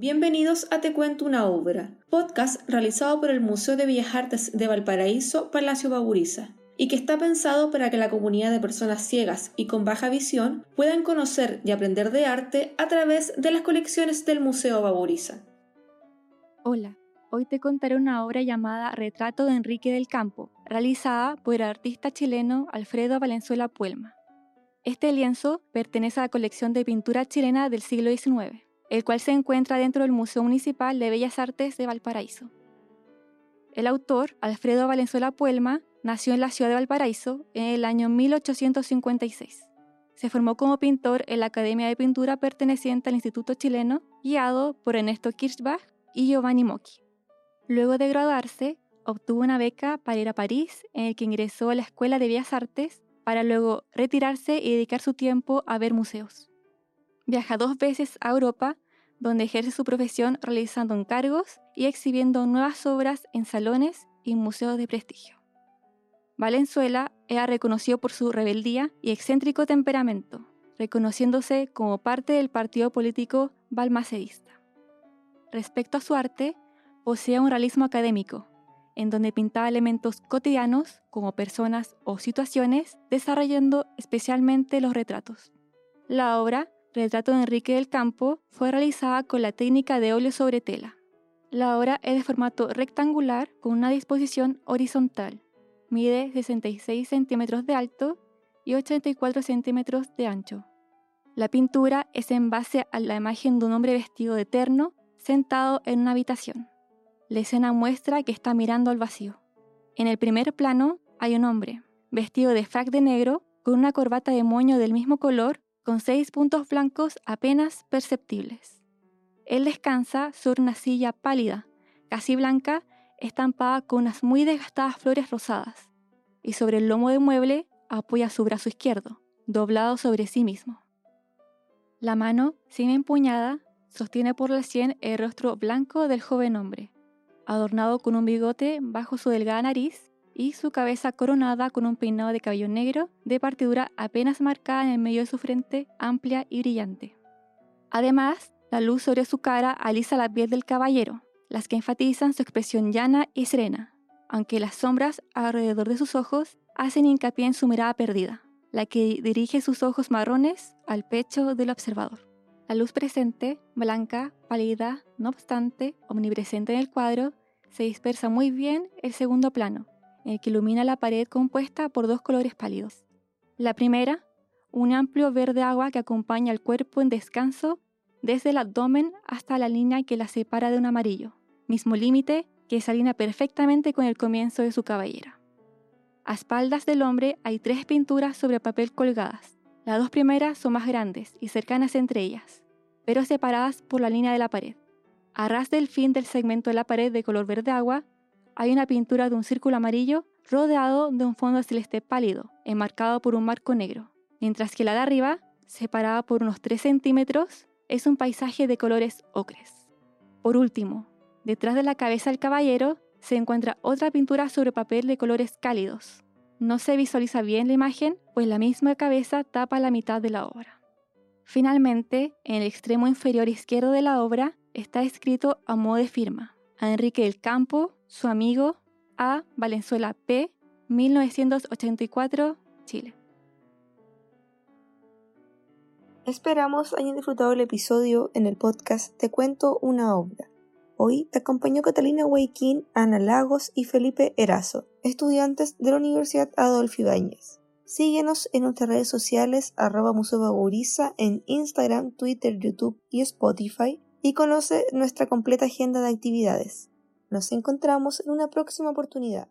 Bienvenidos a Te Cuento una Obra, podcast realizado por el Museo de Bellas Artes de Valparaíso, Palacio Baburiza, y que está pensado para que la comunidad de personas ciegas y con baja visión puedan conocer y aprender de arte a través de las colecciones del Museo Baburiza. Hola, hoy te contaré una obra llamada Retrato de Enrique del Campo, realizada por el artista chileno Alfredo Valenzuela Puelma. Este lienzo pertenece a la colección de pintura chilena del siglo XIX el cual se encuentra dentro del Museo Municipal de Bellas Artes de Valparaíso. El autor, Alfredo Valenzuela Puelma, nació en la ciudad de Valparaíso en el año 1856. Se formó como pintor en la Academia de Pintura perteneciente al Instituto Chileno, guiado por Ernesto Kirchbach y Giovanni Mocchi. Luego de graduarse, obtuvo una beca para ir a París, en el que ingresó a la Escuela de Bellas Artes, para luego retirarse y dedicar su tiempo a ver museos. Viaja dos veces a Europa, donde ejerce su profesión realizando encargos y exhibiendo nuevas obras en salones y museos de prestigio. Valenzuela era reconocido por su rebeldía y excéntrico temperamento, reconociéndose como parte del partido político balmacedista. Respecto a su arte, posee un realismo académico, en donde pintaba elementos cotidianos como personas o situaciones, desarrollando especialmente los retratos. La obra Retrato de Enrique del Campo fue realizada con la técnica de óleo sobre tela. La obra es de formato rectangular con una disposición horizontal. Mide 66 centímetros de alto y 84 centímetros de ancho. La pintura es en base a la imagen de un hombre vestido de terno sentado en una habitación. La escena muestra que está mirando al vacío. En el primer plano hay un hombre, vestido de frac de negro, con una corbata de moño del mismo color con seis puntos blancos apenas perceptibles. Él descansa sobre una silla pálida, casi blanca, estampada con unas muy desgastadas flores rosadas, y sobre el lomo de mueble apoya su brazo izquierdo, doblado sobre sí mismo. La mano, sin empuñada, sostiene por la sien el rostro blanco del joven hombre, adornado con un bigote bajo su delgada nariz y su cabeza coronada con un peinado de cabello negro de partidura apenas marcada en el medio de su frente, amplia y brillante. Además, la luz sobre su cara alisa la piel del caballero, las que enfatizan su expresión llana y serena, aunque las sombras alrededor de sus ojos hacen hincapié en su mirada perdida, la que dirige sus ojos marrones al pecho del observador. La luz presente, blanca, pálida, no obstante, omnipresente en el cuadro, se dispersa muy bien el segundo plano, eh, que ilumina la pared compuesta por dos colores pálidos. La primera, un amplio verde agua que acompaña al cuerpo en descanso desde el abdomen hasta la línea que la separa de un amarillo, mismo límite que se alinea perfectamente con el comienzo de su cabellera. A espaldas del hombre hay tres pinturas sobre papel colgadas. Las dos primeras son más grandes y cercanas entre ellas, pero separadas por la línea de la pared. A ras del fin del segmento de la pared de color verde agua hay una pintura de un círculo amarillo rodeado de un fondo celeste pálido, enmarcado por un marco negro, mientras que la de arriba, separada por unos 3 centímetros, es un paisaje de colores ocres. Por último, detrás de la cabeza del caballero se encuentra otra pintura sobre papel de colores cálidos. No se visualiza bien la imagen, pues la misma cabeza tapa la mitad de la obra. Finalmente, en el extremo inferior izquierdo de la obra está escrito a modo de firma, a Enrique del Campo, su amigo A. Valenzuela P. 1984, Chile. Esperamos hayan disfrutado el episodio en el podcast Te cuento una obra. Hoy te acompañó Catalina Huayquín, Ana Lagos y Felipe Erazo, estudiantes de la Universidad Adolfo Ibáñez. Síguenos en nuestras redes sociales arroba Museo en Instagram, Twitter, YouTube y Spotify y conoce nuestra completa agenda de actividades. Nos encontramos en una próxima oportunidad.